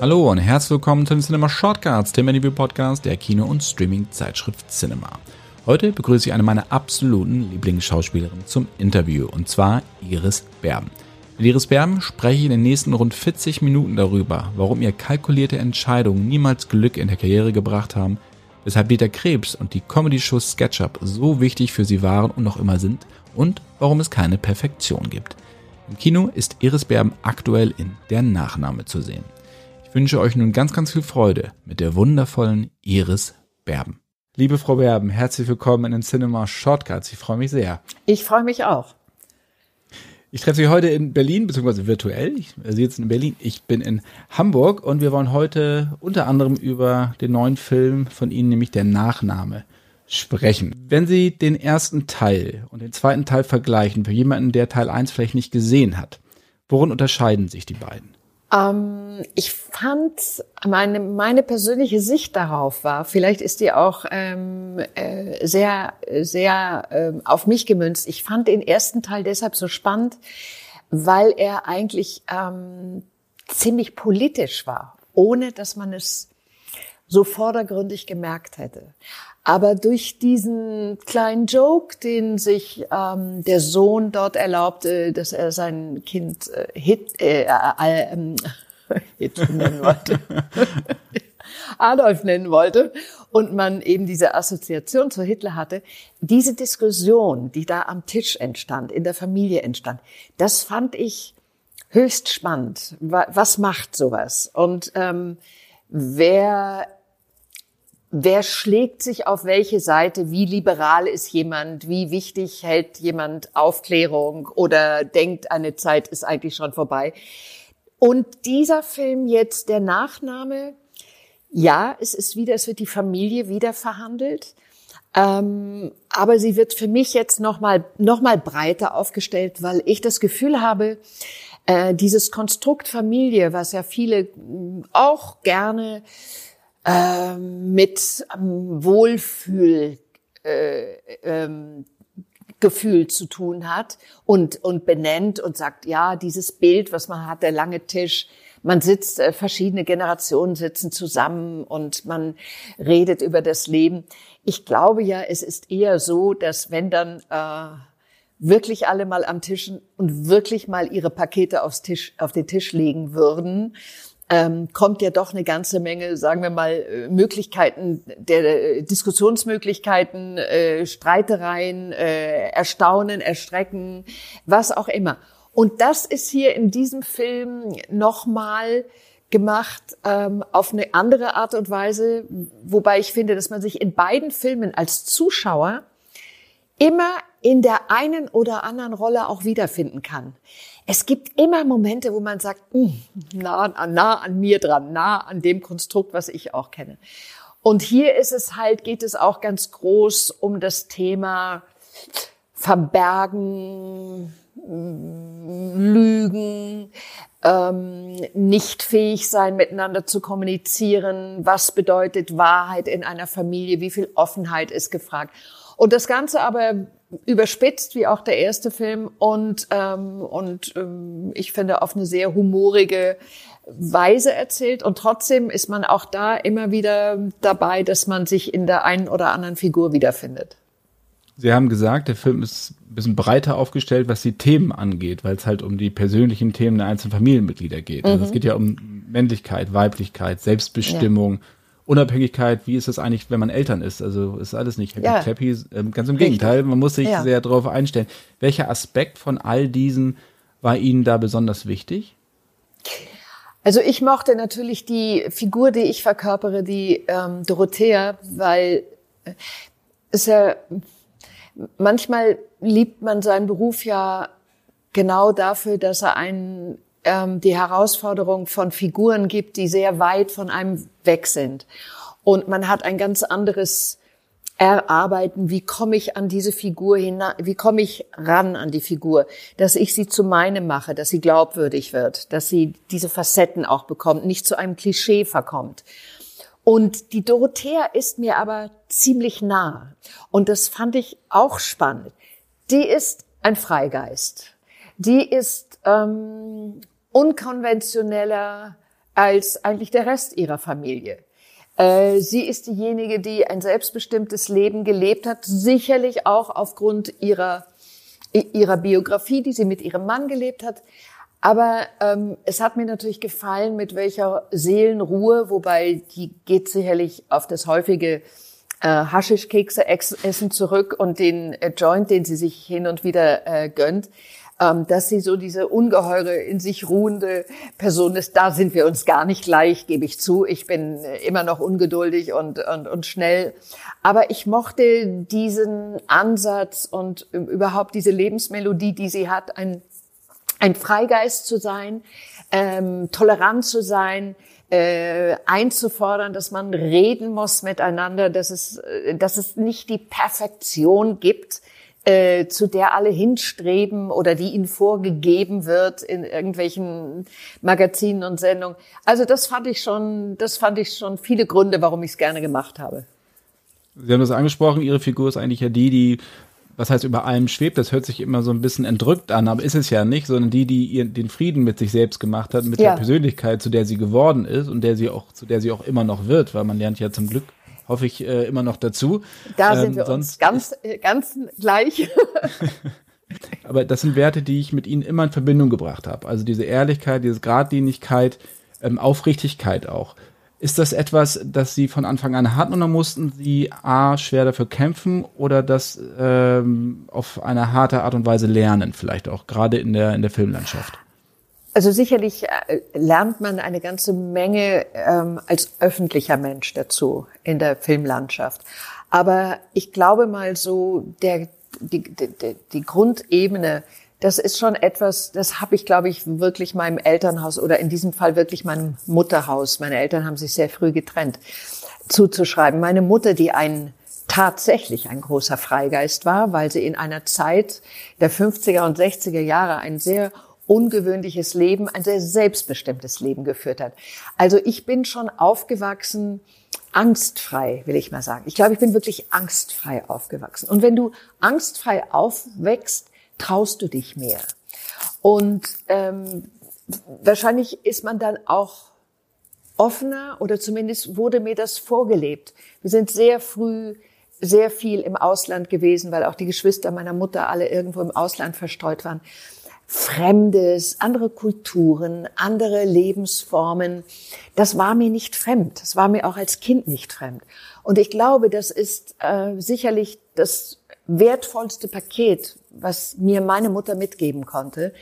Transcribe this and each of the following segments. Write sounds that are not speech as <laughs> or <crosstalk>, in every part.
Hallo und herzlich willkommen zum Cinema Shortcuts, dem Review Podcast der Kino- und Streaming-Zeitschrift Cinema. Heute begrüße ich eine meiner absoluten Lieblingsschauspielerinnen zum Interview und zwar Iris Berben. Mit Iris Berben spreche ich in den nächsten rund 40 Minuten darüber, warum ihr kalkulierte Entscheidungen niemals Glück in der Karriere gebracht haben, weshalb Dieter Krebs und die Comedy-Show SketchUp so wichtig für sie waren und noch immer sind und warum es keine Perfektion gibt. Im Kino ist Iris Berben aktuell in Der Nachname zu sehen. Ich wünsche euch nun ganz, ganz viel Freude mit der wundervollen Iris Berben. Liebe Frau Berben, herzlich willkommen in den Cinema Shortcuts. Ich freue mich sehr. Ich freue mich auch. Ich treffe Sie heute in Berlin, beziehungsweise virtuell. Ich, Sie sitzen in Berlin. Ich bin in Hamburg und wir wollen heute unter anderem über den neuen Film von Ihnen, nämlich der Nachname, sprechen. Wenn Sie den ersten Teil und den zweiten Teil vergleichen, für jemanden, der Teil 1 vielleicht nicht gesehen hat, worin unterscheiden sich die beiden? Ähm, ich fand, meine, meine persönliche Sicht darauf war, vielleicht ist die auch ähm, äh, sehr, sehr äh, auf mich gemünzt. Ich fand den ersten Teil deshalb so spannend, weil er eigentlich ähm, ziemlich politisch war, ohne dass man es so vordergründig gemerkt hätte. Aber durch diesen kleinen Joke, den sich ähm, der Sohn dort erlaubte, dass er sein Kind äh, Hit, äh, äh, äh, <laughs> Hit nennen wollte, <laughs> Adolf nennen wollte, und man eben diese Assoziation zu Hitler hatte, diese Diskussion, die da am Tisch entstand, in der Familie entstand, das fand ich höchst spannend. Was macht sowas? Und ähm, wer wer schlägt sich auf welche Seite, wie liberal ist jemand, wie wichtig hält jemand Aufklärung oder denkt, eine Zeit ist eigentlich schon vorbei. Und dieser Film jetzt, der Nachname, ja, es ist wieder, es wird die Familie wieder verhandelt. Ähm, aber sie wird für mich jetzt nochmal noch mal breiter aufgestellt, weil ich das Gefühl habe, äh, dieses Konstrukt Familie, was ja viele auch gerne ähm, mit ähm, Wohlfühl äh, ähm, Gefühl zu tun hat und, und benennt und sagt, ja, dieses Bild, was man hat, der lange Tisch, man sitzt, äh, verschiedene Generationen sitzen zusammen und man redet über das Leben. Ich glaube ja, es ist eher so, dass wenn dann äh, wirklich alle mal am Tisch und wirklich mal ihre Pakete aufs Tisch, auf den Tisch legen würden, ähm, kommt ja doch eine ganze Menge, sagen wir mal, äh, Möglichkeiten, der äh, Diskussionsmöglichkeiten, äh, Streitereien, äh, Erstaunen, Erstrecken, was auch immer. Und das ist hier in diesem Film nochmal gemacht ähm, auf eine andere Art und Weise, wobei ich finde, dass man sich in beiden Filmen als Zuschauer immer in der einen oder anderen Rolle auch wiederfinden kann. Es gibt immer Momente, wo man sagt, hm, nah, nah an mir dran, nah an dem Konstrukt, was ich auch kenne. Und hier ist es halt, geht es auch ganz groß um das Thema Verbergen, Lügen, ähm, nicht fähig sein, miteinander zu kommunizieren. Was bedeutet Wahrheit in einer Familie? Wie viel Offenheit ist gefragt? Und das Ganze aber überspitzt, wie auch der erste Film und, ähm, und ähm, ich finde auf eine sehr humorige Weise erzählt. Und trotzdem ist man auch da immer wieder dabei, dass man sich in der einen oder anderen Figur wiederfindet. Sie haben gesagt, der Film ist ein bisschen breiter aufgestellt, was die Themen angeht, weil es halt um die persönlichen Themen der einzelnen Familienmitglieder geht. Also mhm. es geht ja um Männlichkeit, Weiblichkeit, Selbstbestimmung. Ja Unabhängigkeit, wie ist das eigentlich, wenn man Eltern ist? Also ist alles nicht happy ja. happy, ähm, ganz im Richtig. Gegenteil, man muss sich ja. sehr darauf einstellen. Welcher Aspekt von all diesen war Ihnen da besonders wichtig? Also ich mochte natürlich die Figur, die ich verkörpere, die ähm, Dorothea, weil äh, es ja manchmal liebt man seinen Beruf ja genau dafür, dass er einen ähm, die Herausforderung von Figuren gibt, die sehr weit von einem weg sind. Und man hat ein ganz anderes Erarbeiten, wie komme ich an diese Figur hinein, wie komme ich ran an die Figur, dass ich sie zu meinem mache, dass sie glaubwürdig wird, dass sie diese Facetten auch bekommt, nicht zu einem Klischee verkommt. Und die Dorothea ist mir aber ziemlich nah. Und das fand ich auch spannend. Die ist ein Freigeist. Die ist ähm, unkonventioneller als eigentlich der Rest ihrer Familie. Äh, sie ist diejenige, die ein selbstbestimmtes Leben gelebt hat, sicherlich auch aufgrund ihrer, ihrer Biografie, die sie mit ihrem Mann gelebt hat. Aber ähm, es hat mir natürlich gefallen, mit welcher Seelenruhe, wobei die geht sicherlich auf das häufige äh, Haschischkekse essen zurück und den äh, Joint, den sie sich hin und wieder äh, gönnt, dass sie so diese ungeheure, in sich ruhende Person ist. Da sind wir uns gar nicht gleich, gebe ich zu. Ich bin äh, immer noch ungeduldig und, und, und schnell. Aber ich mochte diesen Ansatz und überhaupt diese Lebensmelodie, die sie hat, ein, ein Freigeist zu sein, ähm, tolerant zu sein, äh, einzufordern, dass man reden muss miteinander, dass es, äh, dass es nicht die Perfektion gibt, äh, zu der alle hinstreben oder die ihnen vorgegeben wird in irgendwelchen Magazinen und Sendungen. Also das fand ich schon, das fand ich schon viele Gründe, warum ich es gerne gemacht habe. Sie haben das angesprochen, Ihre Figur ist eigentlich ja die, die was heißt über allem schwebt, das hört sich immer so ein bisschen entrückt an, aber ist es ja nicht, sondern die, die ihr den Frieden mit sich selbst gemacht hat, mit ja. der Persönlichkeit, zu der sie geworden ist und der sie auch, zu der sie auch immer noch wird, weil man lernt ja zum Glück hoffe ich äh, immer noch dazu. Da ähm, sind wir uns ganz, äh, ganz gleich. <laughs> Aber das sind Werte, die ich mit Ihnen immer in Verbindung gebracht habe. Also diese Ehrlichkeit, diese Gradlinigkeit, ähm, Aufrichtigkeit auch. Ist das etwas, das Sie von Anfang an hatten oder mussten Sie A, schwer dafür kämpfen oder das ähm, auf eine harte Art und Weise lernen, vielleicht auch gerade in der, in der Filmlandschaft? Also sicherlich äh, lernt man eine ganze Menge ähm, als öffentlicher Mensch dazu in der Filmlandschaft. Aber ich glaube mal so, der, die, die, die Grundebene, das ist schon etwas, das habe ich, glaube ich, wirklich meinem Elternhaus oder in diesem Fall wirklich meinem Mutterhaus, meine Eltern haben sich sehr früh getrennt, zuzuschreiben. Meine Mutter, die ein tatsächlich ein großer Freigeist war, weil sie in einer Zeit der 50er und 60er Jahre ein sehr ungewöhnliches Leben, ein sehr selbstbestimmtes Leben geführt hat. Also ich bin schon aufgewachsen, angstfrei, will ich mal sagen. Ich glaube, ich bin wirklich angstfrei aufgewachsen. Und wenn du angstfrei aufwächst, traust du dich mehr. Und ähm, wahrscheinlich ist man dann auch offener oder zumindest wurde mir das vorgelebt. Wir sind sehr früh sehr viel im Ausland gewesen, weil auch die Geschwister meiner Mutter alle irgendwo im Ausland verstreut waren. Fremdes, andere Kulturen, andere Lebensformen. Das war mir nicht fremd. Das war mir auch als Kind nicht fremd. Und ich glaube, das ist äh, sicherlich das wertvollste Paket, was mir meine Mutter mitgeben konnte,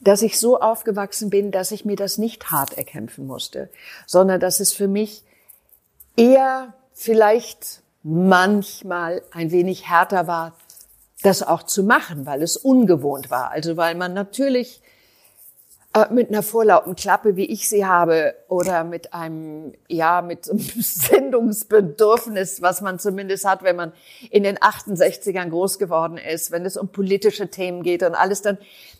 dass ich so aufgewachsen bin, dass ich mir das nicht hart erkämpfen musste, sondern dass es für mich eher vielleicht manchmal ein wenig härter war, das auch zu machen, weil es ungewohnt war. Also weil man natürlich äh, mit einer vorlauten Klappe, wie ich sie habe, oder mit einem, ja, mit einem <laughs> Sendungsbedürfnis, was man zumindest hat, wenn man in den 68ern groß geworden ist, wenn es um politische Themen geht und alles, dann,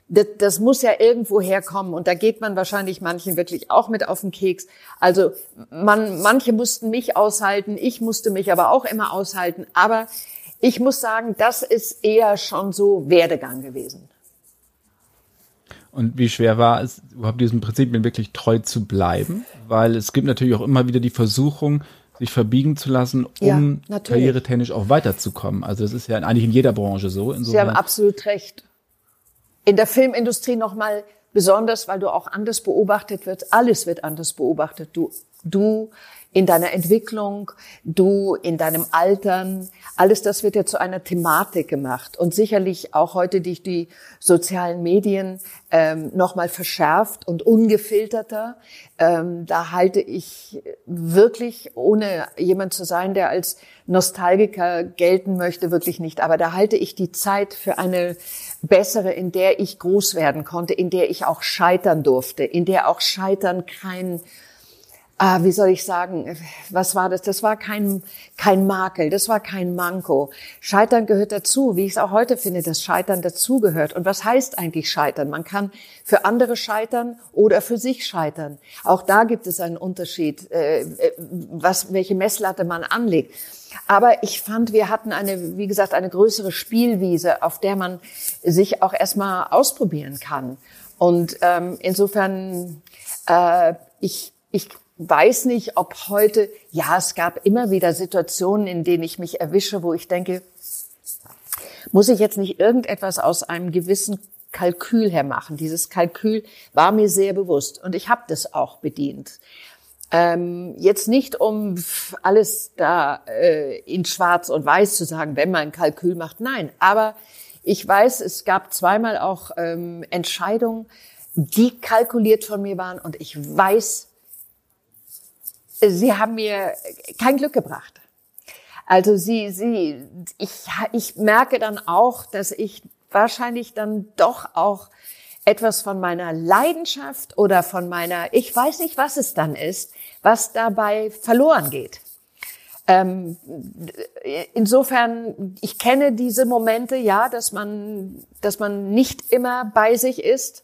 das, das muss ja irgendwo herkommen. Und da geht man wahrscheinlich manchen wirklich auch mit auf den Keks. Also man, manche mussten mich aushalten, ich musste mich aber auch immer aushalten. Aber ich muss sagen, das ist eher schon so Werdegang gewesen. Und wie schwer war es, überhaupt diesem Prinzipien wirklich treu zu bleiben? Weil es gibt natürlich auch immer wieder die Versuchung, sich verbiegen zu lassen, um ja, karrieretechnisch auch weiterzukommen. Also das ist ja eigentlich in jeder Branche so. Sie haben absolut recht. In der Filmindustrie nochmal besonders, weil du auch anders beobachtet wird. Alles wird anders beobachtet. Du, du in deiner Entwicklung, du in deinem Altern. Alles das wird ja zu einer Thematik gemacht und sicherlich auch heute durch die sozialen Medien ähm, nochmal verschärft und ungefilterter. Ähm, da halte ich wirklich, ohne jemand zu sein, der als Nostalgiker gelten möchte, wirklich nicht. Aber da halte ich die Zeit für eine bessere, in der ich groß werden konnte, in der ich auch scheitern durfte, in der auch Scheitern kein ah, wie soll ich sagen, was war das? Das war kein, kein Makel, das war kein Manko. Scheitern gehört dazu, wie ich es auch heute finde, dass Scheitern dazugehört. Und was heißt eigentlich Scheitern? Man kann für andere scheitern oder für sich scheitern. Auch da gibt es einen Unterschied, äh, äh, was, welche Messlatte man anlegt. Aber ich fand, wir hatten eine, wie gesagt, eine größere Spielwiese, auf der man sich auch erstmal ausprobieren kann. Und ähm, insofern, äh, ich ich weiß nicht, ob heute, ja, es gab immer wieder Situationen, in denen ich mich erwische, wo ich denke, muss ich jetzt nicht irgendetwas aus einem gewissen Kalkül her machen? Dieses Kalkül war mir sehr bewusst und ich habe das auch bedient. Ähm, jetzt nicht, um alles da äh, in Schwarz und Weiß zu sagen, wenn man ein Kalkül macht. Nein, aber ich weiß, es gab zweimal auch ähm, Entscheidungen, die kalkuliert von mir waren und ich weiß, sie haben mir kein Glück gebracht. Also sie, sie, ich, ich merke dann auch, dass ich wahrscheinlich dann doch auch etwas von meiner Leidenschaft oder von meiner, ich weiß nicht, was es dann ist, was dabei verloren geht. Ähm, insofern, ich kenne diese Momente, ja, dass man, dass man nicht immer bei sich ist.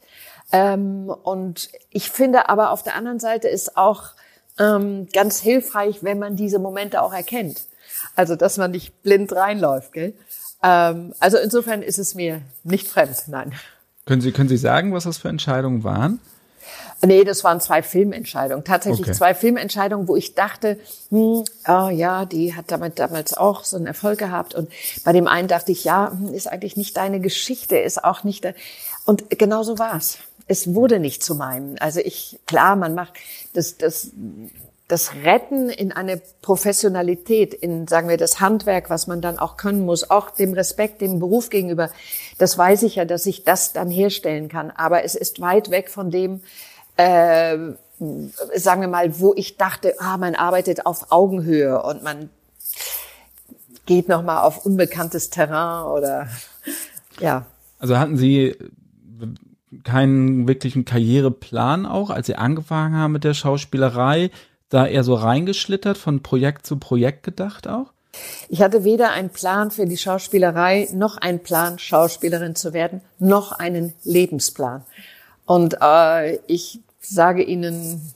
Ähm, und ich finde aber auf der anderen Seite ist auch ähm, ganz hilfreich, wenn man diese Momente auch erkennt. Also, dass man nicht blind reinläuft, gell? Ähm, also insofern ist es mir nicht fremd, nein. Können Sie, können Sie sagen, was das für Entscheidungen waren? Nee, das waren zwei Filmentscheidungen. Tatsächlich okay. zwei Filmentscheidungen, wo ich dachte, hm, oh ja, die hat damit damals auch so einen Erfolg gehabt. Und bei dem einen dachte ich, ja, hm, ist eigentlich nicht deine Geschichte, ist auch nicht. Und genau so war's. Es wurde nicht zu meinem. Also ich, klar, man macht das, das das Retten in eine Professionalität, in, sagen wir, das Handwerk, was man dann auch können muss, auch dem Respekt dem Beruf gegenüber, das weiß ich ja, dass ich das dann herstellen kann. Aber es ist weit weg von dem, äh, sagen wir mal, wo ich dachte, ah, man arbeitet auf Augenhöhe und man geht noch mal auf unbekanntes Terrain oder ja. Also hatten Sie keinen wirklichen Karriereplan auch, als Sie angefangen haben mit der Schauspielerei? da eher so reingeschlittert, von Projekt zu Projekt gedacht auch? Ich hatte weder einen Plan für die Schauspielerei, noch einen Plan, Schauspielerin zu werden, noch einen Lebensplan. Und äh, ich sage Ihnen,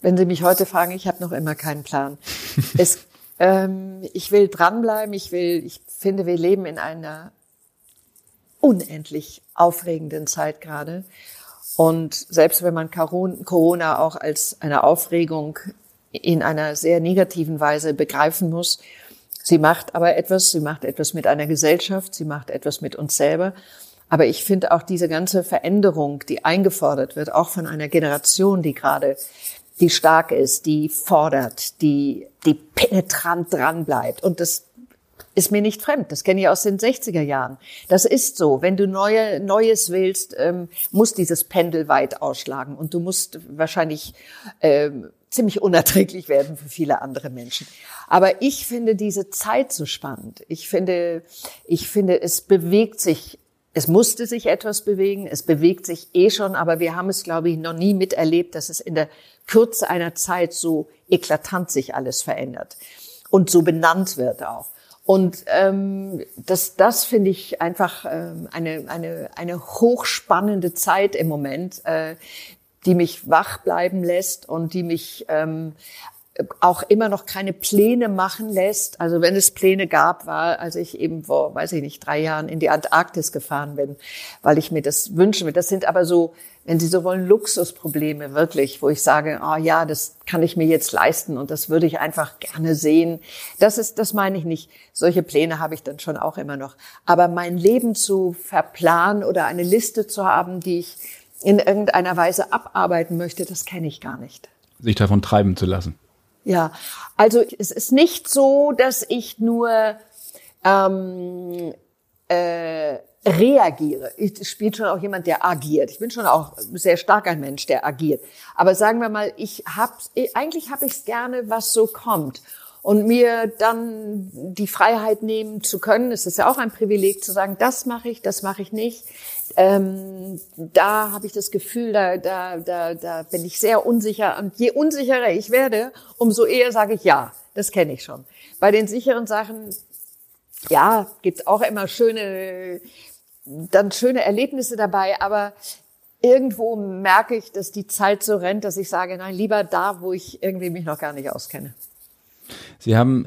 wenn Sie mich heute fragen, ich habe noch immer keinen Plan. <laughs> es, ähm, ich will dranbleiben, ich will, ich finde, wir leben in einer unendlich aufregenden Zeit gerade. Und selbst wenn man Corona auch als eine Aufregung in einer sehr negativen Weise begreifen muss. Sie macht aber etwas, sie macht etwas mit einer Gesellschaft, sie macht etwas mit uns selber. Aber ich finde auch diese ganze Veränderung, die eingefordert wird, auch von einer Generation, die gerade, die stark ist, die fordert, die, die penetrant dran bleibt. Und das ist mir nicht fremd. Das kenne ich aus den 60er Jahren. Das ist so. Wenn du neue, Neues willst, ähm, muss dieses Pendel weit ausschlagen. Und du musst wahrscheinlich ähm, ziemlich unerträglich werden für viele andere Menschen. Aber ich finde diese Zeit so spannend. Ich finde, ich finde, es bewegt sich es musste sich etwas bewegen, es bewegt sich eh schon, aber wir haben es, glaube ich, noch nie miterlebt, dass es in der Kürze einer Zeit so eklatant sich alles verändert und so benannt wird auch. Und ähm, das, das finde ich einfach ähm, eine, eine, eine hochspannende Zeit im Moment, äh, die mich wach bleiben lässt und die mich ähm, auch immer noch keine Pläne machen lässt. Also wenn es Pläne gab, war, als ich eben vor, weiß ich nicht, drei Jahren in die Antarktis gefahren bin, weil ich mir das wünschen will. Das sind aber so, wenn Sie so wollen, Luxusprobleme wirklich, wo ich sage, oh ja, das kann ich mir jetzt leisten und das würde ich einfach gerne sehen. Das ist, das meine ich nicht. Solche Pläne habe ich dann schon auch immer noch. Aber mein Leben zu verplanen oder eine Liste zu haben, die ich in irgendeiner Weise abarbeiten möchte, das kenne ich gar nicht. Sich davon treiben zu lassen. Ja, also es ist nicht so, dass ich nur ähm, äh, reagiere. Ich spiele schon auch jemand, der agiert. Ich bin schon auch sehr stark ein Mensch, der agiert. Aber sagen wir mal, ich hab's, eigentlich habe ich es gerne, was so kommt und mir dann die Freiheit nehmen zu können. Es ist ja auch ein Privileg zu sagen, das mache ich, das mache ich nicht ähm, da habe ich das Gefühl, da, da, da, da bin ich sehr unsicher. Und je unsicherer ich werde, umso eher sage ich ja. Das kenne ich schon. Bei den sicheren Sachen, ja, gibt's auch immer schöne, dann schöne Erlebnisse dabei, aber irgendwo merke ich, dass die Zeit so rennt, dass ich sage, nein, lieber da, wo ich irgendwie mich noch gar nicht auskenne. Sie haben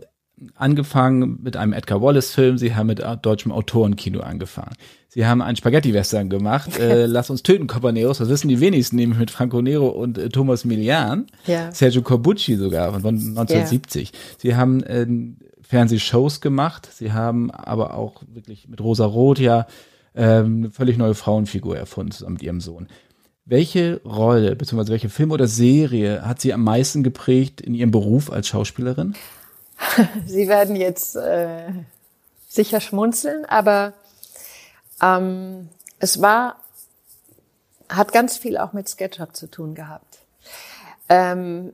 angefangen mit einem Edgar Wallace-Film, Sie haben mit deutschem Autorenkino angefangen. Sie haben einen Spaghetti-Western gemacht, äh, Lass uns töten, Copaneros, das wissen die wenigsten, nämlich mit Franco Nero und äh, Thomas Milian, ja. Sergio Corbucci sogar von 1970. Ja. Sie haben äh, Fernsehshows gemacht, Sie haben aber auch wirklich mit Rosa Roth ja ähm, eine völlig neue Frauenfigur erfunden zusammen mit ihrem Sohn. Welche Rolle, beziehungsweise welche Film oder Serie hat Sie am meisten geprägt in Ihrem Beruf als Schauspielerin? <laughs> Sie werden jetzt äh, sicher schmunzeln, aber ähm, es war, hat ganz viel auch mit SketchUp zu tun gehabt. Ähm,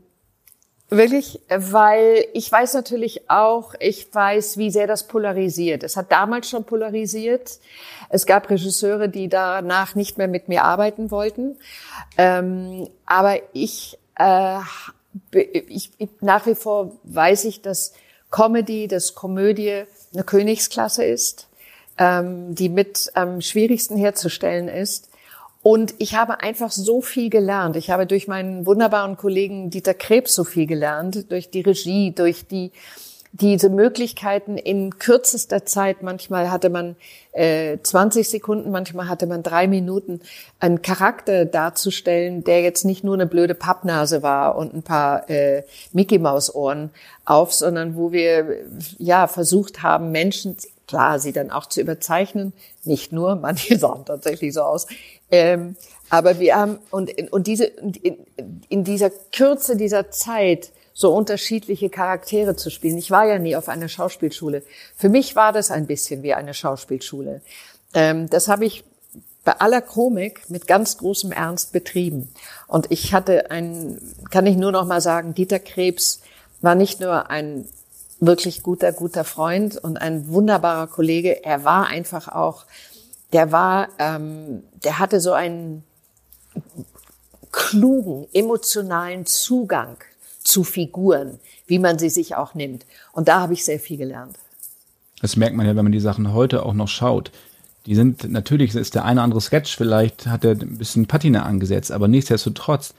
Wirklich, weil ich weiß natürlich auch, ich weiß, wie sehr das polarisiert. Es hat damals schon polarisiert. Es gab Regisseure, die danach nicht mehr mit mir arbeiten wollten. Ähm, aber ich, äh, ich, ich, nach wie vor weiß ich, dass Comedy, dass Komödie eine Königsklasse ist, ähm, die mit am schwierigsten herzustellen ist. Und ich habe einfach so viel gelernt. Ich habe durch meinen wunderbaren Kollegen Dieter Krebs so viel gelernt, durch die Regie, durch die diese Möglichkeiten in kürzester Zeit, manchmal hatte man äh, 20 Sekunden, manchmal hatte man drei Minuten, einen Charakter darzustellen, der jetzt nicht nur eine blöde Pappnase war und ein paar äh, Mickey Maus Ohren auf, sondern wo wir ja versucht haben, Menschen klar, sie dann auch zu überzeichnen, nicht nur, <laughs> manche sahen tatsächlich so aus, ähm, aber wir haben, und, und diese, in, in dieser Kürze dieser Zeit, so unterschiedliche Charaktere zu spielen. Ich war ja nie auf einer Schauspielschule. Für mich war das ein bisschen wie eine Schauspielschule. Ähm, das habe ich bei aller Komik mit ganz großem Ernst betrieben. Und ich hatte ein, kann ich nur noch mal sagen, Dieter Krebs war nicht nur ein wirklich guter, guter Freund und ein wunderbarer Kollege. Er war einfach auch der war, ähm, der hatte so einen klugen, emotionalen Zugang zu Figuren, wie man sie sich auch nimmt. Und da habe ich sehr viel gelernt. Das merkt man ja, wenn man die Sachen heute auch noch schaut. Die sind, natürlich ist der eine andere Sketch, vielleicht hat er ein bisschen Patina angesetzt, aber nichtsdestotrotz,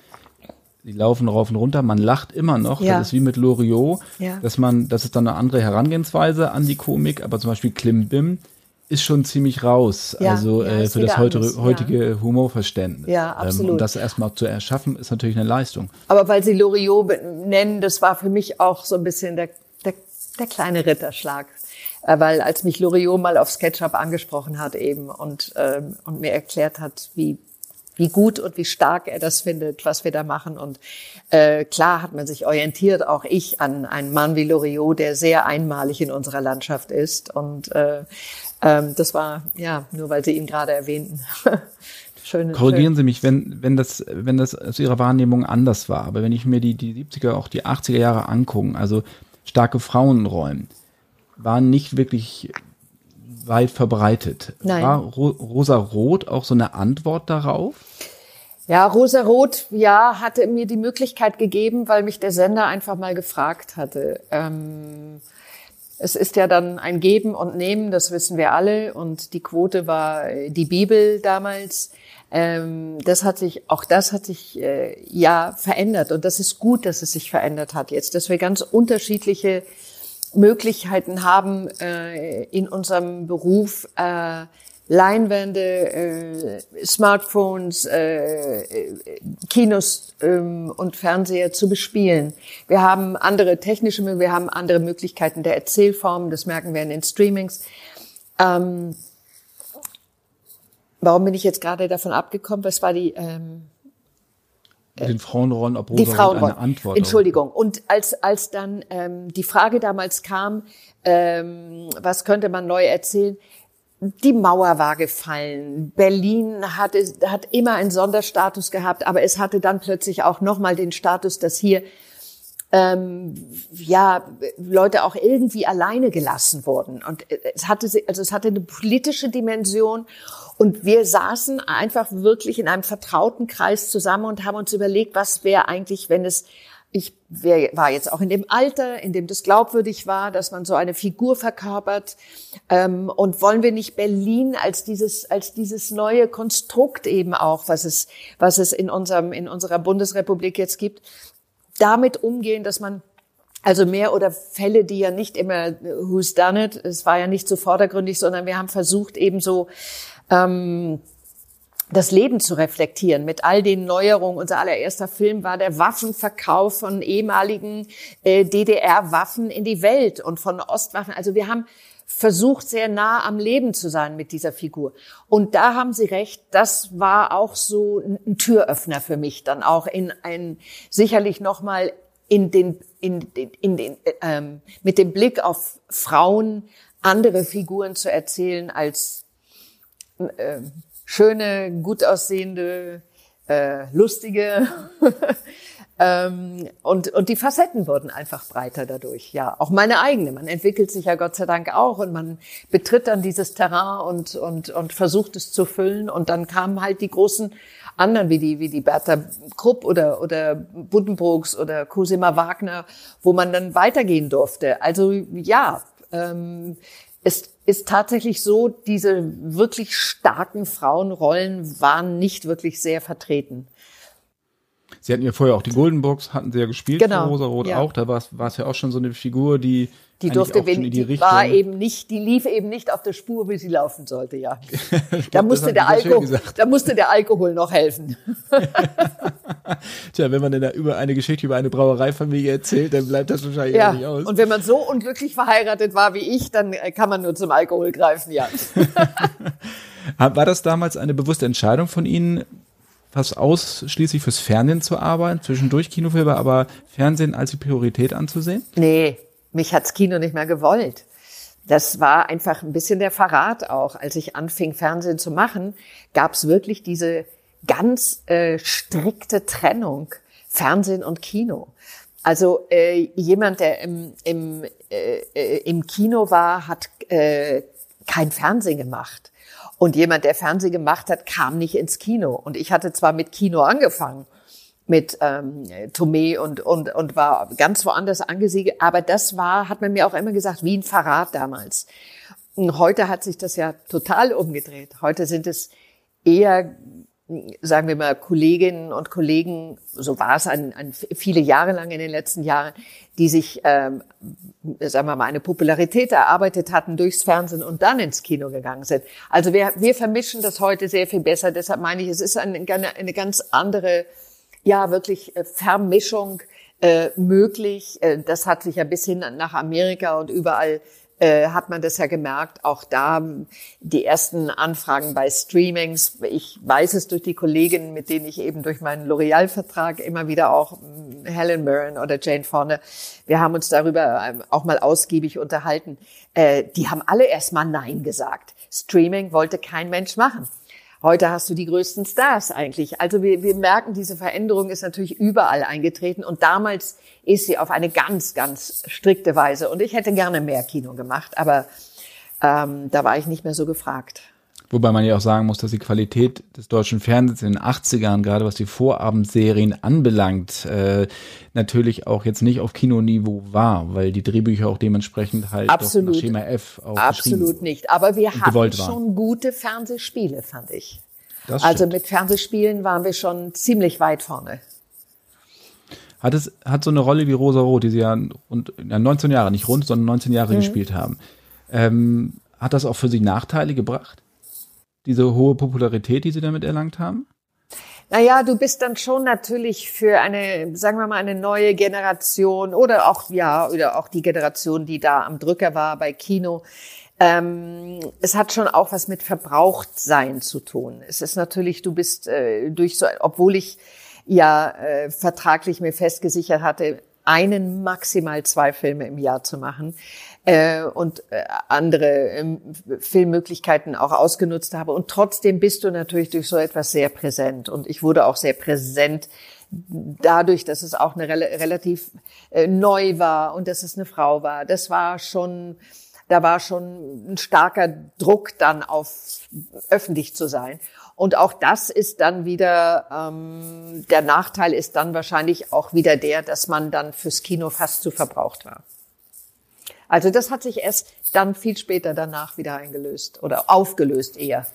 die laufen rauf und runter, man lacht immer noch. Ja. Das ist wie mit Loriot, ja. dass man, das ist dann eine andere Herangehensweise an die Komik, aber zum Beispiel Klimbim, ist schon ziemlich raus, ja, also ja, äh, für das heutige ja. Humorverständnis. Ja, absolut. Ähm, und das erstmal zu erschaffen, ist natürlich eine Leistung. Aber weil Sie Loriot nennen, das war für mich auch so ein bisschen der, der, der kleine Ritterschlag. Äh, weil als mich Loriot mal auf SketchUp angesprochen hat eben und, ähm, und mir erklärt hat, wie wie gut und wie stark er das findet, was wir da machen. Und äh, klar hat man sich orientiert, auch ich, an einen Mann wie Loriot, der sehr einmalig in unserer Landschaft ist. Und äh, ähm, das war, ja, nur weil Sie ihn gerade erwähnten. <laughs> Schöne, Korrigieren schön. Sie mich, wenn, wenn das, wenn das aus Ihrer Wahrnehmung anders war. Aber wenn ich mir die, die 70er, auch die 80er Jahre angucke, also starke Frauenrollen, waren nicht wirklich weit verbreitet. Nein. War Ro Rosa Rot auch so eine Antwort darauf? Ja, Rosa Rot, ja, hatte mir die Möglichkeit gegeben, weil mich der Sender einfach mal gefragt hatte. Ähm, es ist ja dann ein Geben und Nehmen, das wissen wir alle. Und die Quote war äh, die Bibel damals. Ähm, das hat sich, auch das hat sich äh, ja verändert. Und das ist gut, dass es sich verändert hat jetzt, dass wir ganz unterschiedliche Möglichkeiten haben, äh, in unserem Beruf Leinwände, äh, Smartphones, äh, Kinos ähm, und Fernseher zu bespielen. Wir haben andere technische, wir haben andere Möglichkeiten der Erzählformen, das merken wir in den Streamings. Ähm, warum bin ich jetzt gerade davon abgekommen? Was war die? Ähm, mit den Frauenrollen, ob die Frauenrollen. eine Antwort. Entschuldigung. Und als als dann ähm, die Frage damals kam, ähm, was könnte man neu erzählen? Die Mauer war gefallen. Berlin hatte, hat immer einen Sonderstatus gehabt, aber es hatte dann plötzlich auch nochmal den Status, dass hier ähm, ja Leute auch irgendwie alleine gelassen wurden. Und es hatte, also es hatte eine politische Dimension. Und wir saßen einfach wirklich in einem vertrauten Kreis zusammen und haben uns überlegt, was wäre eigentlich, wenn es ich war jetzt auch in dem Alter, in dem das glaubwürdig war, dass man so eine Figur verkörpert. Ähm, und wollen wir nicht Berlin als dieses, als dieses neue Konstrukt eben auch, was es, was es in unserem, in unserer Bundesrepublik jetzt gibt, damit umgehen, dass man Also mehr oder Fälle, die ja nicht immer Who's Done It, es war ja nicht so vordergründig, sondern wir haben versucht eben so ähm, das Leben zu reflektieren mit all den Neuerungen. Unser allererster Film war der Waffenverkauf von ehemaligen äh, DDR-Waffen in die Welt und von Ostwaffen. Also wir haben versucht, sehr nah am Leben zu sein mit dieser Figur. Und da haben Sie recht, das war auch so ein Türöffner für mich, dann auch in ein, sicherlich nochmal in den, in, den, in den, ähm, mit dem Blick auf Frauen andere Figuren zu erzählen als äh, schöne, gut aussehende, äh, lustige <laughs> Ähm, und, und die Facetten wurden einfach breiter dadurch. Ja, auch meine eigene. Man entwickelt sich ja Gott sei Dank auch und man betritt dann dieses Terrain und, und, und versucht es zu füllen. Und dann kamen halt die großen anderen wie die, wie die Bertha Krupp oder, oder Buddenbrooks oder Cosima Wagner, wo man dann weitergehen durfte. Also ja, ähm, es ist tatsächlich so, diese wirklich starken Frauenrollen waren nicht wirklich sehr vertreten. Sie hatten ja vorher auch die Golden Box, hatten Sie ja gespielt genau. Rosa Rot ja. auch. Da war es ja auch schon so eine Figur, die die durfte wenn, die, die war eben nicht, die lief eben nicht auf der Spur, wie sie laufen sollte, ja. <laughs> da musste der Alkohol, da musste der Alkohol noch helfen. <laughs> Tja, wenn man denn da über eine Geschichte über eine Brauereifamilie erzählt, dann bleibt das wahrscheinlich ja. nicht aus. Und wenn man so unglücklich verheiratet war wie ich, dann kann man nur zum Alkohol greifen, ja. <laughs> war das damals eine bewusste Entscheidung von Ihnen, fast ausschließlich fürs Fernsehen zu arbeiten, zwischendurch Kinofilme, aber Fernsehen als die Priorität anzusehen? Nee, mich hat's Kino nicht mehr gewollt. Das war einfach ein bisschen der Verrat auch. Als ich anfing, Fernsehen zu machen, gab's wirklich diese ganz äh, strikte Trennung Fernsehen und Kino. Also äh, jemand, der im, im, äh, äh im Kino war, hat äh, kein Fernsehen gemacht. Und jemand, der Fernsehen gemacht hat, kam nicht ins Kino. Und ich hatte zwar mit Kino angefangen, mit ähm, Tomé und, und, und war ganz woanders angesiedelt, aber das war, hat man mir auch immer gesagt, wie ein Verrat damals. Und heute hat sich das ja total umgedreht. Heute sind es eher sagen wir mal, Kolleginnen und Kollegen, so war es an, an viele Jahre lang in den letzten Jahren, die sich, ähm, sagen wir mal, eine Popularität erarbeitet hatten durchs Fernsehen und dann ins Kino gegangen sind. Also wir, wir vermischen das heute sehr viel besser. Deshalb meine ich, es ist eine, eine ganz andere, ja, wirklich äh, Vermischung äh, möglich. Äh, das hat sich ja bis hin nach Amerika und überall äh, hat man das ja gemerkt, auch da die ersten Anfragen bei Streamings. Ich weiß es durch die Kolleginnen, mit denen ich eben durch meinen L'Oreal-Vertrag immer wieder auch hm, Helen Mirren oder Jane Fonda, wir haben uns darüber ähm, auch mal ausgiebig unterhalten. Äh, die haben alle erstmal Nein gesagt. Streaming wollte kein Mensch machen. Heute hast du die größten Stars eigentlich. Also wir, wir merken, diese Veränderung ist natürlich überall eingetreten und damals ist sie auf eine ganz, ganz strikte Weise. Und ich hätte gerne mehr Kino gemacht, aber ähm, da war ich nicht mehr so gefragt. Wobei man ja auch sagen muss, dass die Qualität des deutschen Fernsehens in den 80ern, gerade was die Vorabendserien anbelangt, äh, natürlich auch jetzt nicht auf Kinoniveau war, weil die Drehbücher auch dementsprechend halt Absolut. nach Schema F auch Absolut nicht. Aber wir hatten schon gute Fernsehspiele, fand ich. Also mit Fernsehspielen waren wir schon ziemlich weit vorne. Hat es hat so eine Rolle wie Rosa Rot, die sie ja rund, ja 19 Jahre, nicht rund, sondern 19 Jahre mhm. gespielt haben. Ähm, hat das auch für Sie Nachteile gebracht? Diese hohe Popularität, die sie damit erlangt haben? Naja, du bist dann schon natürlich für eine, sagen wir mal, eine neue Generation oder auch, ja, oder auch die Generation, die da am Drücker war bei Kino. Ähm, es hat schon auch was mit Verbrauchtsein zu tun. Es ist natürlich, du bist äh, durch so, obwohl ich ja äh, vertraglich mir festgesichert hatte, einen, maximal zwei Filme im Jahr zu machen äh, und äh, andere ähm, Filmmöglichkeiten auch ausgenutzt habe. Und trotzdem bist du natürlich durch so etwas sehr präsent. Und ich wurde auch sehr präsent dadurch, dass es auch eine rel relativ äh, neu war und dass es eine Frau war. Das war schon, da war schon ein starker Druck dann auf öffentlich zu sein. Und auch das ist dann wieder, ähm, der Nachteil ist dann wahrscheinlich auch wieder der, dass man dann fürs Kino fast zu verbraucht war. Also das hat sich erst dann viel später danach wieder eingelöst oder aufgelöst eher.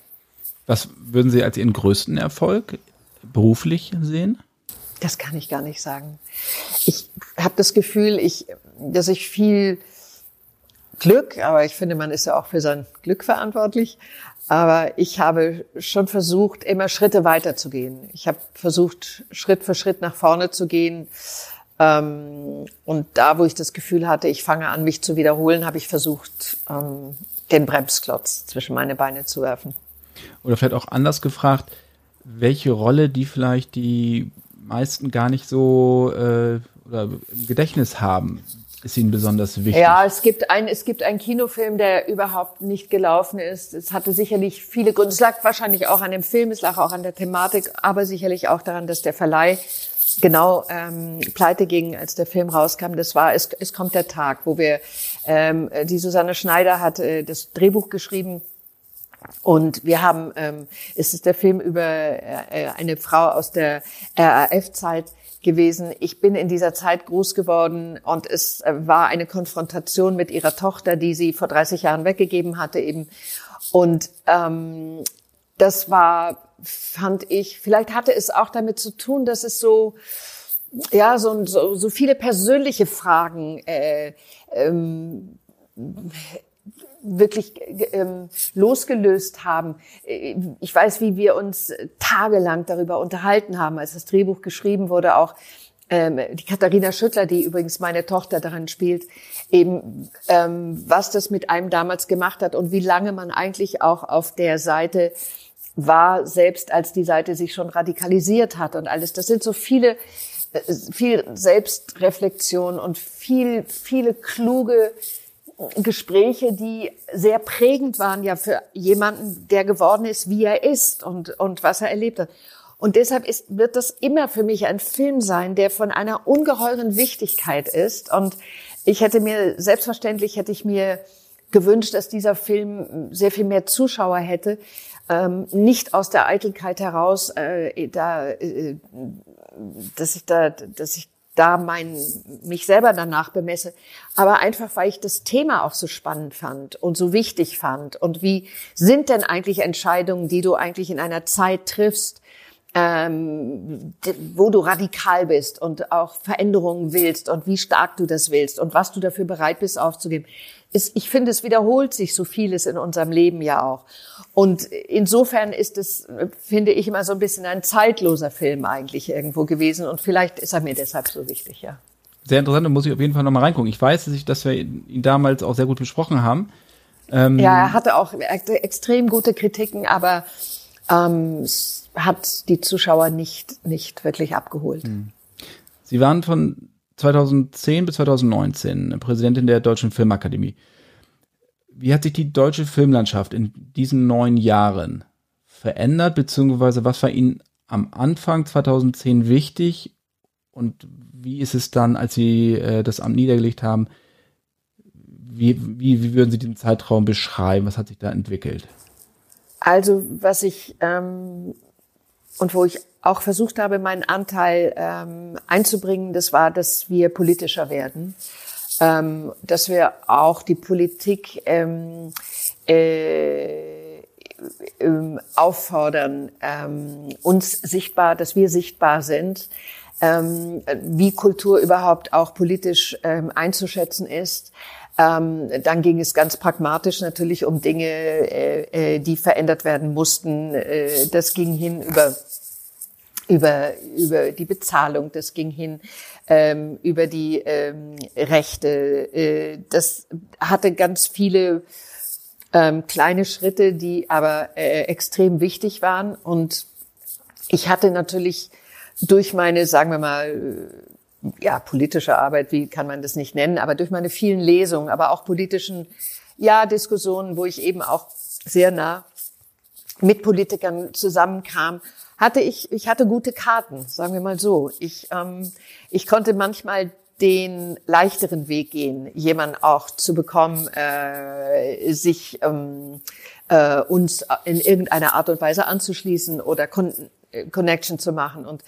Was würden Sie als Ihren größten Erfolg beruflich sehen? Das kann ich gar nicht sagen. Ich habe das Gefühl, ich dass ich viel Glück, aber ich finde, man ist ja auch für sein Glück verantwortlich. Aber ich habe schon versucht, immer Schritte weiterzugehen. Ich habe versucht, Schritt für Schritt nach vorne zu gehen. Ähm, und da, wo ich das Gefühl hatte, ich fange an, mich zu wiederholen, habe ich versucht, ähm, den Bremsklotz zwischen meine Beine zu werfen. Oder vielleicht auch anders gefragt, welche Rolle die vielleicht die meisten gar nicht so äh, oder im Gedächtnis haben, ist Ihnen besonders wichtig? Ja, es gibt ein, es gibt einen Kinofilm, der überhaupt nicht gelaufen ist. Es hatte sicherlich viele Gründe. Es lag wahrscheinlich auch an dem Film, es lag auch an der Thematik, aber sicherlich auch daran, dass der Verleih genau ähm, pleite ging, als der Film rauskam. Das war es, es kommt der Tag, wo wir ähm, die Susanne Schneider hat äh, das Drehbuch geschrieben. Und wir haben, ähm, es ist der Film über äh, eine Frau aus der RAF-Zeit gewesen. Ich bin in dieser Zeit groß geworden und es äh, war eine Konfrontation mit ihrer Tochter, die sie vor 30 Jahren weggegeben hatte eben. Und ähm, das war fand ich, vielleicht hatte es auch damit zu tun, dass es so, ja, so, so, so viele persönliche Fragen äh, ähm, wirklich ähm, losgelöst haben. Ich weiß, wie wir uns tagelang darüber unterhalten haben, als das Drehbuch geschrieben wurde, auch ähm, die Katharina Schüttler, die übrigens meine Tochter darin spielt, eben ähm, was das mit einem damals gemacht hat und wie lange man eigentlich auch auf der Seite war, selbst als die Seite sich schon radikalisiert hat und alles. Das sind so viele, äh, viel Selbstreflexion und viel, viele kluge Gespräche, die sehr prägend waren ja für jemanden, der geworden ist, wie er ist und, und was er erlebt hat. Und deshalb ist, wird das immer für mich ein Film sein, der von einer ungeheuren Wichtigkeit ist. Und ich hätte mir, selbstverständlich hätte ich mir gewünscht, dass dieser Film sehr viel mehr Zuschauer hätte, ähm, nicht aus der Eitelkeit heraus, äh, da, äh, dass ich da, dass ich da mein, mich selber danach bemesse, aber einfach, weil ich das Thema auch so spannend fand und so wichtig fand. Und wie sind denn eigentlich Entscheidungen, die du eigentlich in einer Zeit triffst, ähm, wo du radikal bist und auch Veränderungen willst und wie stark du das willst und was du dafür bereit bist aufzugeben. Ist, ich finde, es wiederholt sich so vieles in unserem Leben ja auch. Und insofern ist es, finde ich, immer so ein bisschen ein zeitloser Film eigentlich irgendwo gewesen. Und vielleicht ist er mir deshalb so wichtig, ja. Sehr interessant, da muss ich auf jeden Fall nochmal reingucken. Ich weiß, dass, ich, dass wir ihn damals auch sehr gut besprochen haben. Ähm ja, er hatte auch extrem gute Kritiken, aber ähm, hat die Zuschauer nicht, nicht wirklich abgeholt. Hm. Sie waren von 2010 bis 2019 Präsidentin der Deutschen Filmakademie. Wie hat sich die deutsche Filmlandschaft in diesen neun Jahren verändert, beziehungsweise was war Ihnen am Anfang 2010 wichtig und wie ist es dann, als Sie äh, das Amt niedergelegt haben, wie, wie, wie würden Sie den Zeitraum beschreiben? Was hat sich da entwickelt? Also was ich ähm, und wo ich auch versucht habe, meinen Anteil ähm, einzubringen, das war, dass wir politischer werden, ähm, dass wir auch die Politik ähm, äh, ähm, auffordern, ähm, uns sichtbar, dass wir sichtbar sind, ähm, wie Kultur überhaupt auch politisch ähm, einzuschätzen ist. Ähm, dann ging es ganz pragmatisch natürlich um Dinge, äh, äh, die verändert werden mussten. Äh, das ging hin über über, über die Bezahlung, das ging hin ähm, über die ähm, Rechte. Äh, das hatte ganz viele ähm, kleine Schritte, die aber äh, extrem wichtig waren. Und ich hatte natürlich durch meine, sagen wir mal, ja, politische Arbeit, wie kann man das nicht nennen, aber durch meine vielen Lesungen, aber auch politischen, ja, Diskussionen, wo ich eben auch sehr nah mit Politikern zusammenkam, hatte ich, ich hatte gute Karten, sagen wir mal so. Ich, ähm, ich konnte manchmal den leichteren Weg gehen, jemanden auch zu bekommen, äh, sich ähm, äh, uns in irgendeiner Art und Weise anzuschließen oder Kon Connection zu machen. Und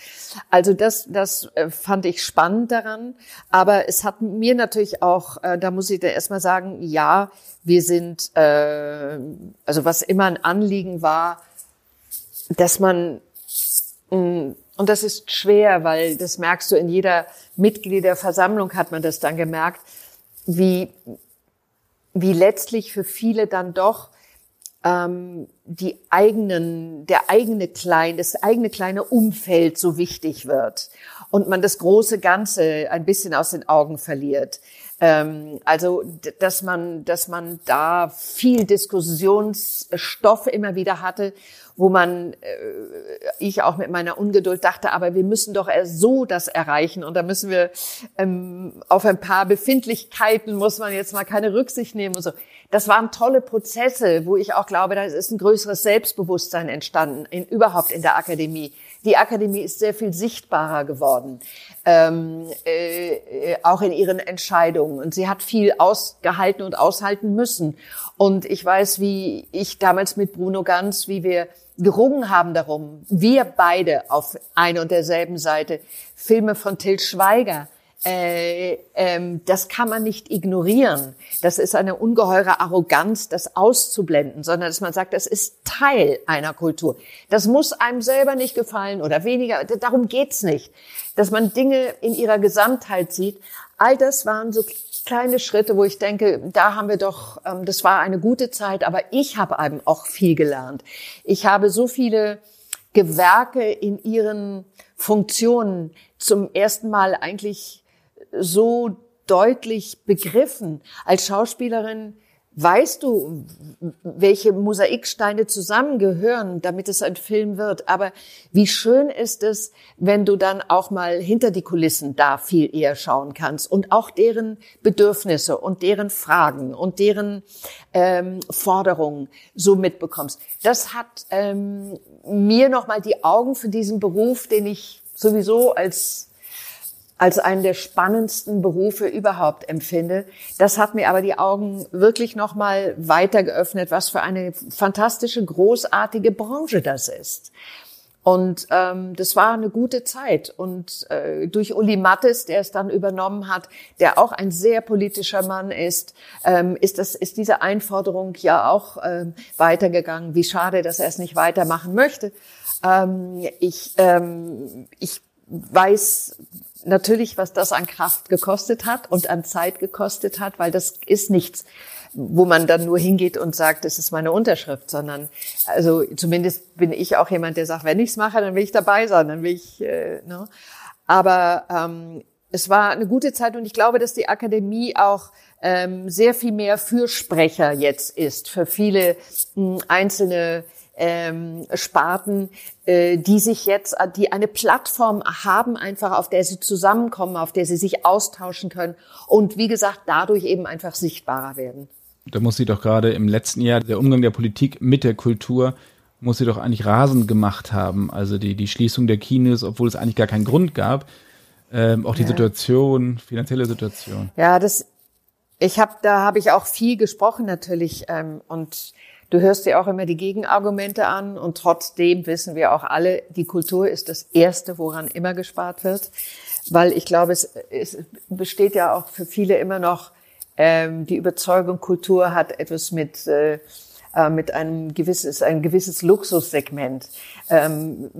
also das, das äh, fand ich spannend daran. Aber es hat mir natürlich auch, äh, da muss ich da erstmal sagen, ja, wir sind, äh, also was immer ein Anliegen war, dass man mm, und das ist schwer, weil das merkst du in jeder Mitgliederversammlung hat man das dann gemerkt, wie, wie letztlich für viele dann doch ähm, die eigenen, der eigene kleine, das eigene kleine Umfeld so wichtig wird und man das große Ganze ein bisschen aus den Augen verliert. Ähm, also, dass man, dass man da viel Diskussionsstoff immer wieder hatte, wo man, äh, ich auch mit meiner Ungeduld dachte, aber wir müssen doch so das erreichen und da müssen wir ähm, auf ein paar Befindlichkeiten muss man jetzt mal keine Rücksicht nehmen und so. Das waren tolle Prozesse, wo ich auch glaube, da ist ein größeres Selbstbewusstsein entstanden, in, überhaupt in der Akademie. Die Akademie ist sehr viel sichtbarer geworden, ähm, äh, auch in ihren Entscheidungen. Und sie hat viel ausgehalten und aushalten müssen. Und ich weiß, wie ich damals mit Bruno Ganz, wie wir gerungen haben darum, wir beide auf einer und derselben Seite, Filme von Till Schweiger, äh, ähm, das kann man nicht ignorieren. Das ist eine ungeheure Arroganz, das auszublenden, sondern dass man sagt, das ist Teil einer Kultur. Das muss einem selber nicht gefallen oder weniger. Darum geht's nicht. Dass man Dinge in ihrer Gesamtheit sieht. All das waren so kleine Schritte, wo ich denke, da haben wir doch, ähm, das war eine gute Zeit, aber ich habe eben auch viel gelernt. Ich habe so viele Gewerke in ihren Funktionen zum ersten Mal eigentlich so deutlich begriffen. Als Schauspielerin weißt du, welche Mosaiksteine zusammengehören, damit es ein Film wird. Aber wie schön ist es, wenn du dann auch mal hinter die Kulissen da viel eher schauen kannst und auch deren Bedürfnisse und deren Fragen und deren ähm, Forderungen so mitbekommst. Das hat ähm, mir nochmal die Augen für diesen Beruf, den ich sowieso als als einen der spannendsten Berufe überhaupt empfinde. Das hat mir aber die Augen wirklich noch mal weiter geöffnet, was für eine fantastische, großartige Branche das ist. Und ähm, das war eine gute Zeit. Und äh, durch Uli Mattes, der es dann übernommen hat, der auch ein sehr politischer Mann ist, ähm, ist, das, ist diese Einforderung ja auch ähm, weitergegangen. Wie schade, dass er es nicht weitermachen möchte. Ähm, ich, ähm, ich weiß natürlich, was das an Kraft gekostet hat und an Zeit gekostet hat, weil das ist nichts, wo man dann nur hingeht und sagt, das ist meine Unterschrift, sondern also zumindest bin ich auch jemand, der sagt, wenn ich's mache, dann will ich dabei sein, dann will ich. Äh, ne? Aber ähm, es war eine gute Zeit und ich glaube, dass die Akademie auch ähm, sehr viel mehr Fürsprecher jetzt ist für viele mh, einzelne ähm, Sparten, äh, die sich jetzt, die eine Plattform haben, einfach auf der sie zusammenkommen, auf der sie sich austauschen können und wie gesagt dadurch eben einfach sichtbarer werden. Da muss sie doch gerade im letzten Jahr der Umgang der Politik mit der Kultur muss sie doch eigentlich rasend gemacht haben. Also die, die Schließung der Kinos, obwohl es eigentlich gar keinen Grund gab. Ähm, auch die ja. Situation, finanzielle Situation. Ja, das, ich habe, da habe ich auch viel gesprochen natürlich ähm, und Du hörst dir auch immer die Gegenargumente an und trotzdem wissen wir auch alle, die Kultur ist das Erste, woran immer gespart wird, weil ich glaube, es, es besteht ja auch für viele immer noch ähm, die Überzeugung, Kultur hat etwas mit äh, äh mit einem gewisses, ein gewisses Luxussegment. Ähm,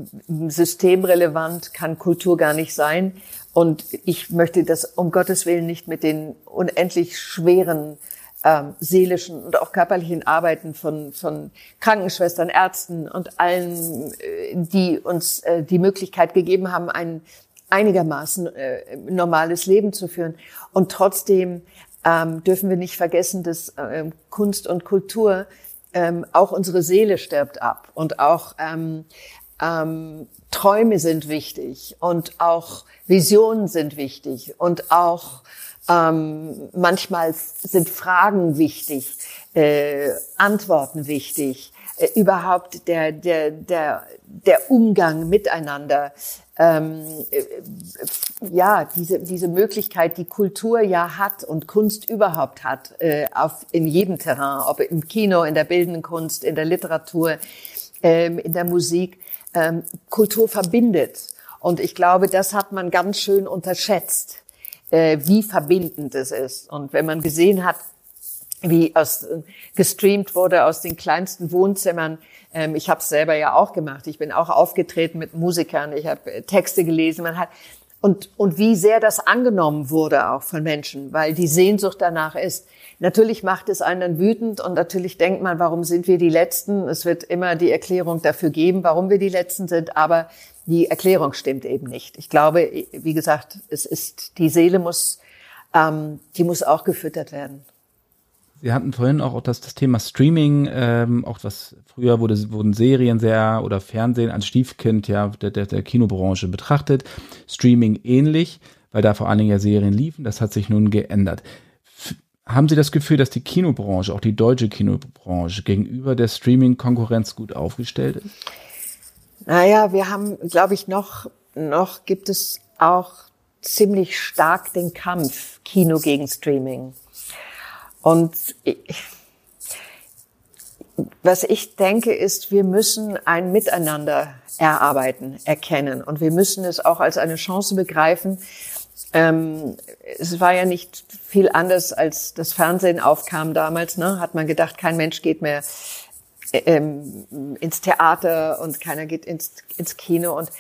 systemrelevant kann Kultur gar nicht sein. Und ich möchte das um Gottes Willen nicht mit den unendlich schweren ähm, seelischen und auch körperlichen Arbeiten von, von Krankenschwestern, Ärzten und allen, äh, die uns äh, die Möglichkeit gegeben haben, ein einigermaßen äh, normales Leben zu führen. Und trotzdem ähm, dürfen wir nicht vergessen, dass äh, Kunst und Kultur ähm, auch unsere Seele stirbt ab und auch ähm, ähm, Träume sind wichtig und auch Visionen sind wichtig und auch ähm, manchmal sind Fragen wichtig, äh, Antworten wichtig, äh, überhaupt der, der, der, der Umgang miteinander. Ähm, äh, ja, diese, diese Möglichkeit, die Kultur ja hat und Kunst überhaupt hat, äh, auf, in jedem Terrain, ob im Kino, in der bildenden Kunst, in der Literatur, ähm, in der Musik, ähm, Kultur verbindet. Und ich glaube, das hat man ganz schön unterschätzt äh, wie verbindend es ist. Und wenn man gesehen hat, wie aus, gestreamt wurde aus den kleinsten Wohnzimmern. Ähm, ich habe es selber ja auch gemacht. Ich bin auch aufgetreten mit Musikern. Ich habe äh, Texte gelesen. Man hat und, und wie sehr das angenommen wurde auch von Menschen, weil die Sehnsucht danach ist. Natürlich macht es einen dann wütend und natürlich denkt man, warum sind wir die Letzten? Es wird immer die Erklärung dafür geben, warum wir die Letzten sind, aber die Erklärung stimmt eben nicht. Ich glaube, wie gesagt, es ist, die Seele muss, ähm, die muss auch gefüttert werden. Sie hatten vorhin auch das, das Thema Streaming, ähm, auch was früher wurde, wurden Serien sehr oder Fernsehen als Stiefkind ja der, der, der Kinobranche betrachtet. Streaming ähnlich, weil da vor allen Dingen ja Serien liefen. Das hat sich nun geändert. F haben Sie das Gefühl, dass die Kinobranche, auch die deutsche Kinobranche, gegenüber der Streaming-Konkurrenz gut aufgestellt ist? Naja, wir haben, glaube ich, noch, noch gibt es auch ziemlich stark den Kampf Kino gegen Streaming. Und ich, was ich denke, ist, wir müssen ein Miteinander erarbeiten, erkennen. Und wir müssen es auch als eine Chance begreifen. Ähm, es war ja nicht viel anders, als das Fernsehen aufkam damals. Ne? Hat man gedacht, kein Mensch geht mehr ähm, ins Theater und keiner geht ins, ins Kino. Und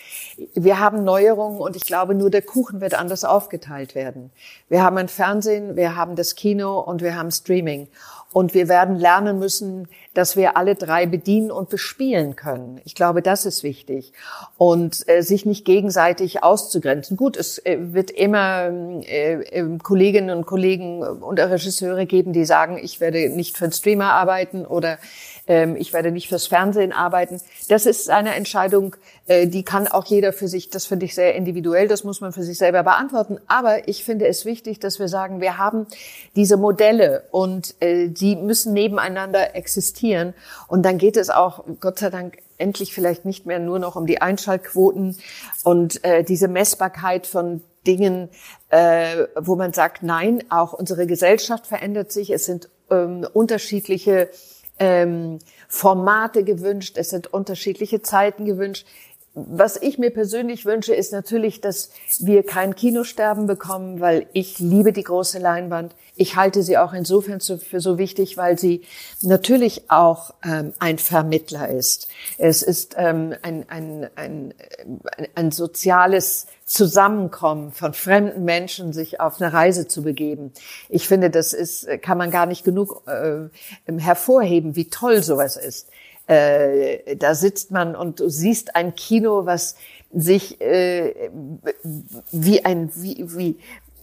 wir haben Neuerungen und ich glaube, nur der Kuchen wird anders aufgeteilt werden. Wir haben ein Fernsehen, wir haben das Kino und wir haben Streaming. Und wir werden lernen müssen, dass wir alle drei bedienen und bespielen können. Ich glaube, das ist wichtig. Und äh, sich nicht gegenseitig auszugrenzen. Gut, es äh, wird immer äh, äh Kolleginnen und Kollegen und Regisseure geben, die sagen, ich werde nicht für einen Streamer arbeiten oder ähm, ich werde nicht fürs Fernsehen arbeiten. Das ist eine Entscheidung, äh, die kann auch jeder für sich, das finde ich sehr individuell, das muss man für sich selber beantworten. Aber ich finde es wichtig, dass wir sagen, wir haben diese Modelle und äh, die müssen nebeneinander existieren. Und dann geht es auch, Gott sei Dank, endlich vielleicht nicht mehr nur noch um die Einschaltquoten und äh, diese Messbarkeit von Dingen, wo man sagt, nein, auch unsere Gesellschaft verändert sich. Es sind ähm, unterschiedliche ähm, Formate gewünscht, es sind unterschiedliche Zeiten gewünscht. Was ich mir persönlich wünsche, ist natürlich, dass wir kein Kinosterben bekommen, weil ich liebe die große Leinwand. Ich halte sie auch insofern für so wichtig, weil sie natürlich auch ähm, ein Vermittler ist. Es ist ähm, ein, ein, ein, ein, soziales Zusammenkommen von fremden Menschen, sich auf eine Reise zu begeben. Ich finde, das ist, kann man gar nicht genug äh, hervorheben, wie toll sowas ist. Äh, da sitzt man und du siehst ein Kino, was sich äh, wie ein wie, wie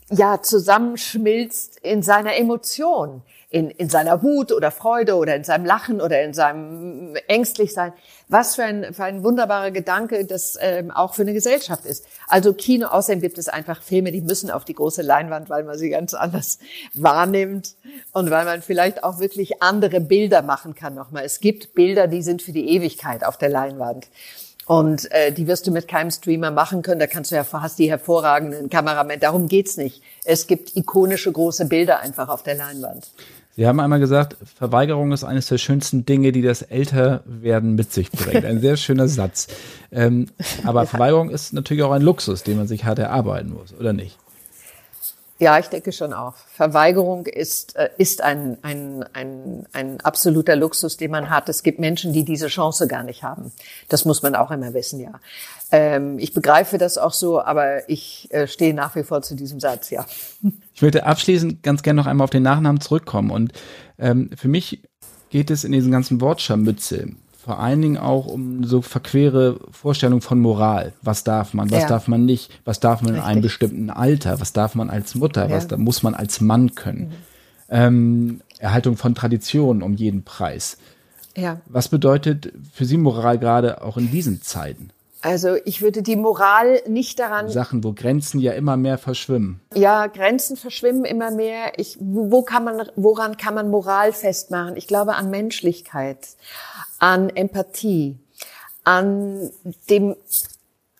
ja zusammenschmilzt in seiner Emotion in, in seiner Wut oder Freude oder in seinem Lachen oder in seinem Ängstlichsein. Was für ein, für ein wunderbarer Gedanke das ähm, auch für eine Gesellschaft ist. Also Kino, außerdem gibt es einfach Filme, die müssen auf die große Leinwand, weil man sie ganz anders <laughs> wahrnimmt und weil man vielleicht auch wirklich andere Bilder machen kann nochmal. Es gibt Bilder, die sind für die Ewigkeit auf der Leinwand. Und äh, die wirst du mit keinem Streamer machen können. Da kannst du ja hast die hervorragenden Kameramänner. Darum geht's nicht. Es gibt ikonische große Bilder einfach auf der Leinwand. Sie haben einmal gesagt, Verweigerung ist eines der schönsten Dinge, die das Älterwerden mit sich bringt. Ein sehr schöner Satz. Ähm, aber <laughs> Verweigerung ist natürlich auch ein Luxus, den man sich hart erarbeiten muss, oder nicht? Ja, ich denke schon auch. Verweigerung ist, äh, ist ein, ein, ein, ein absoluter Luxus, den man hat. Es gibt Menschen, die diese Chance gar nicht haben. Das muss man auch immer wissen, ja. Ähm, ich begreife das auch so, aber ich äh, stehe nach wie vor zu diesem Satz, ja. Ich möchte abschließend ganz gerne noch einmal auf den Nachnamen zurückkommen. Und ähm, für mich geht es in diesen ganzen Wortscharmütze vor allen Dingen auch um so verquere Vorstellungen von Moral. Was darf man, was ja. darf man nicht, was darf man Richtig. in einem bestimmten Alter, was darf man als Mutter, ja. was da muss man als Mann können. Mhm. Ähm, Erhaltung von Traditionen um jeden Preis. Ja. Was bedeutet für Sie Moral gerade auch in diesen Zeiten? Also ich würde die Moral nicht daran. Sachen, wo Grenzen ja immer mehr verschwimmen. Ja, Grenzen verschwimmen immer mehr. Ich, wo kann man, woran kann man Moral festmachen? Ich glaube an Menschlichkeit, an Empathie, an dem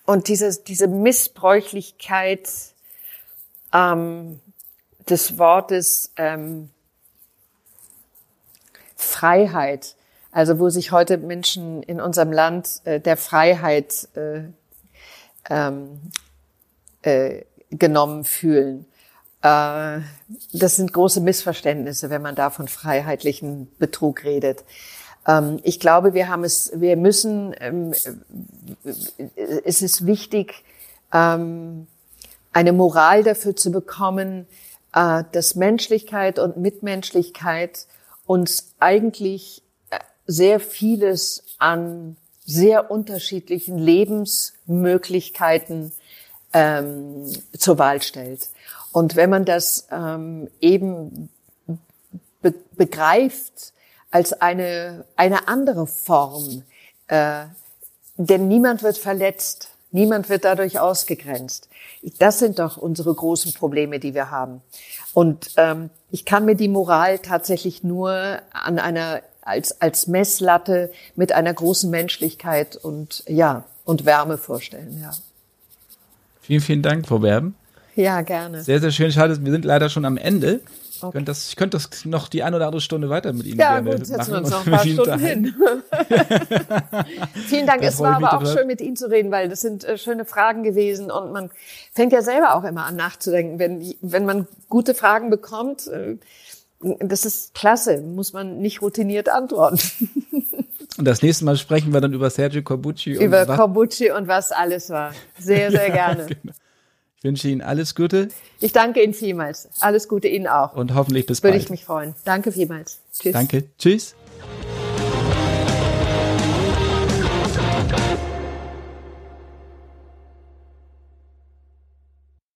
und diese, diese Missbräuchlichkeit ähm, des Wortes ähm, Freiheit. Also wo sich heute Menschen in unserem Land äh, der Freiheit äh, ähm, äh, genommen fühlen. Äh, das sind große Missverständnisse, wenn man da von freiheitlichen Betrug redet. Ähm, ich glaube, wir haben es, wir müssen, ähm, es ist wichtig, ähm, eine Moral dafür zu bekommen, äh, dass Menschlichkeit und Mitmenschlichkeit uns eigentlich äh, sehr vieles an sehr unterschiedlichen Lebensmöglichkeiten zur Wahl stellt. Und wenn man das eben be begreift als eine, eine andere Form, äh, denn niemand wird verletzt, niemand wird dadurch ausgegrenzt. Das sind doch unsere großen Probleme, die wir haben. Und ähm, ich kann mir die Moral tatsächlich nur an einer als als Messlatte mit einer großen Menschlichkeit und ja und Wärme vorstellen. Ja. Vielen vielen Dank, Frau Werben. Ja, gerne. Sehr, sehr schön. Schade, wir sind leider schon am Ende. Okay. Ich, könnte das, ich könnte das noch die eine oder andere Stunde weiter mit Ihnen ja, gerne gut, setzen wir uns noch ein paar Stunden hin. <laughs> Vielen Dank. Das es war aber auch schön, mit Ihnen zu reden, weil das sind äh, schöne Fragen gewesen und man fängt ja selber auch immer an nachzudenken. Wenn, wenn man gute Fragen bekommt, äh, das ist klasse, muss man nicht routiniert antworten. Und das nächste Mal sprechen wir dann über Sergio Corbucci. Über Corbucci und was alles war. Sehr, <laughs> sehr gerne. Ja, genau. Ich wünsche Ihnen alles Gute. Ich danke Ihnen vielmals. Alles Gute Ihnen auch. Und hoffentlich bis Würde bald. Würde ich mich freuen. Danke vielmals. Tschüss. Danke. Tschüss.